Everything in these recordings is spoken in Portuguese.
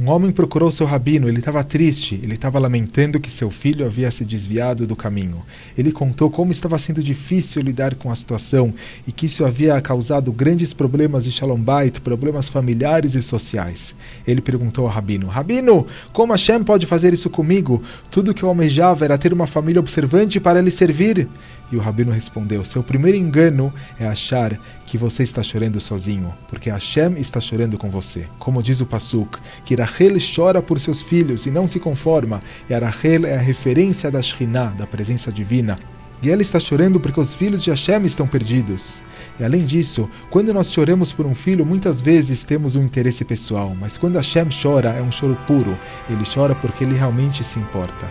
Um homem procurou seu rabino, ele estava triste, ele estava lamentando que seu filho havia se desviado do caminho. Ele contou como estava sendo difícil lidar com a situação e que isso havia causado grandes problemas de Shalom Bait, problemas familiares e sociais. Ele perguntou ao rabino: Rabino, como Hashem pode fazer isso comigo? Tudo que eu almejava era ter uma família observante para lhe servir. E o rabino respondeu: Seu primeiro engano é achar que você está chorando sozinho, porque Hashem está chorando com você. Como diz o Pasuk, que Rachel chora por seus filhos e não se conforma, e a Rachel é a referência da Shekhinah, da presença divina. E ela está chorando porque os filhos de Hashem estão perdidos. E além disso, quando nós choramos por um filho, muitas vezes temos um interesse pessoal, mas quando Hashem chora, é um choro puro. Ele chora porque ele realmente se importa.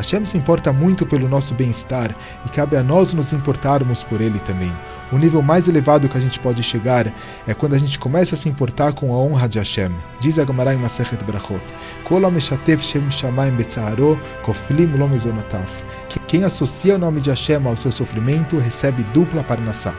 Hashem se importa muito pelo nosso bem-estar e cabe a nós nos importarmos por ele também. O nível mais elevado que a gente pode chegar é quando a gente começa a se importar com a honra de Hashem. Diz a Gemara em Masechet Brachot: que quem associa o nome de Hashem ao seu sofrimento recebe dupla parnassá.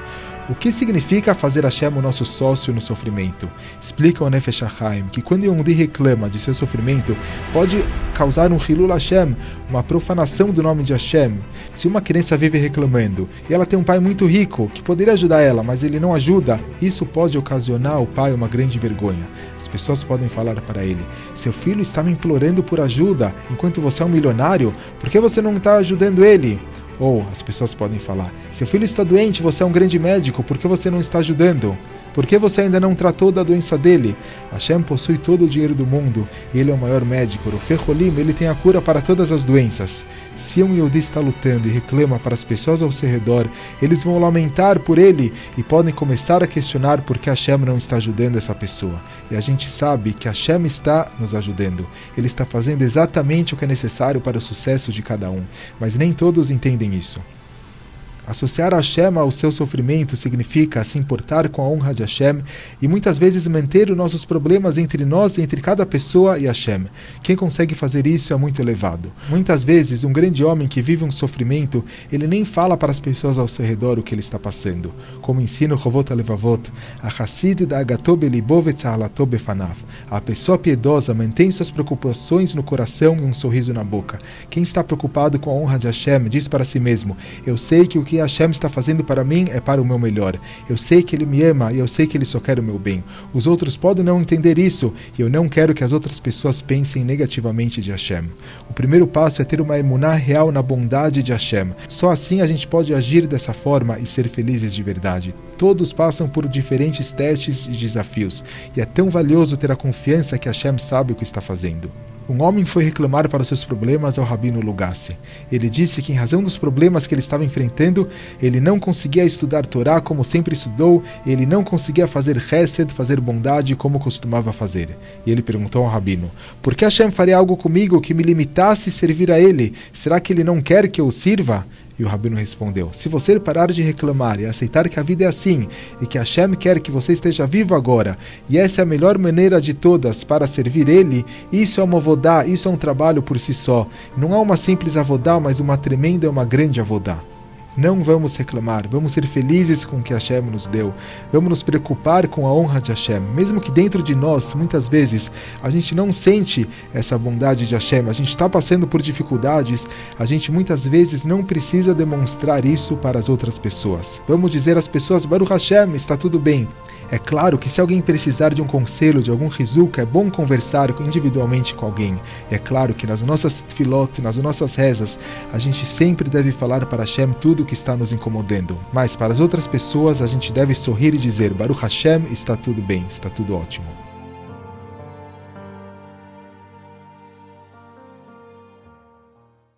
O que significa fazer Hashem o nosso sócio no sofrimento? Explica o Nefesh HaChaim que quando Yehudi reclama de seu sofrimento, pode causar um Hilul Hashem, uma profanação do nome de Hashem. Se uma criança vive reclamando e ela tem um pai muito rico que poderia ajudar ela, mas ele não ajuda, isso pode ocasionar ao pai uma grande vergonha. As pessoas podem falar para ele: Seu filho está me implorando por ajuda enquanto você é um milionário, por que você não está ajudando ele? Ou as pessoas podem falar: seu filho está doente, você é um grande médico, por que você não está ajudando? Por que você ainda não tratou da doença dele? Hashem possui todo o dinheiro do mundo ele é o maior médico. O Ferrolim, ele tem a cura para todas as doenças. Se um Yodi está lutando e reclama para as pessoas ao seu redor, eles vão lamentar por ele e podem começar a questionar por que Hashem não está ajudando essa pessoa. E a gente sabe que Hashem está nos ajudando. Ele está fazendo exatamente o que é necessário para o sucesso de cada um. Mas nem todos entendem isso. Associar Hashem ao seu sofrimento significa se importar com a honra de Hashem e muitas vezes manter os nossos problemas entre nós, entre cada pessoa e Hashem. Quem consegue fazer isso é muito elevado. Muitas vezes, um grande homem que vive um sofrimento, ele nem fala para as pessoas ao seu redor o que ele está passando. Como ensina o Rovot Alevavot, a da. A pessoa piedosa mantém suas preocupações no coração e um sorriso na boca. Quem está preocupado com a honra de Hashem diz para si mesmo: Eu sei que o que Hashem está fazendo para mim é para o meu melhor. Eu sei que Ele me ama e eu sei que Ele só quer o meu bem. Os outros podem não entender isso e eu não quero que as outras pessoas pensem negativamente de Hashem. O primeiro passo é ter uma emuná real na bondade de Hashem. Só assim a gente pode agir dessa forma e ser felizes de verdade. Todos passam por diferentes testes e desafios e é tão valioso ter a confiança que Hashem sabe o que está fazendo. Um homem foi reclamar para seus problemas ao rabino Lugassi. Ele disse que, em razão dos problemas que ele estava enfrentando, ele não conseguia estudar Torá como sempre estudou, ele não conseguia fazer Hesed, fazer bondade como costumava fazer. E ele perguntou ao rabino: Por que Hashem faria algo comigo que me limitasse a servir a ele? Será que ele não quer que eu sirva? E o rabino respondeu: Se você parar de reclamar e aceitar que a vida é assim e que Hashem quer que você esteja vivo agora, e essa é a melhor maneira de todas para servir Ele, isso é uma avodá, isso é um trabalho por si só. Não é uma simples avodá, mas uma tremenda e uma grande avodá. Não vamos reclamar, vamos ser felizes com o que Hashem nos deu. Vamos nos preocupar com a honra de Hashem. Mesmo que dentro de nós, muitas vezes, a gente não sente essa bondade de Hashem, a gente está passando por dificuldades, a gente muitas vezes não precisa demonstrar isso para as outras pessoas. Vamos dizer às pessoas, Baruch Hashem, está tudo bem. É claro que se alguém precisar de um conselho, de algum rizuka, é bom conversar individualmente com alguém. E é claro que nas nossas filot, nas nossas rezas, a gente sempre deve falar para Hashem tudo o que está nos incomodando. Mas para as outras pessoas, a gente deve sorrir e dizer: Baruch Hashem, está tudo bem, está tudo ótimo.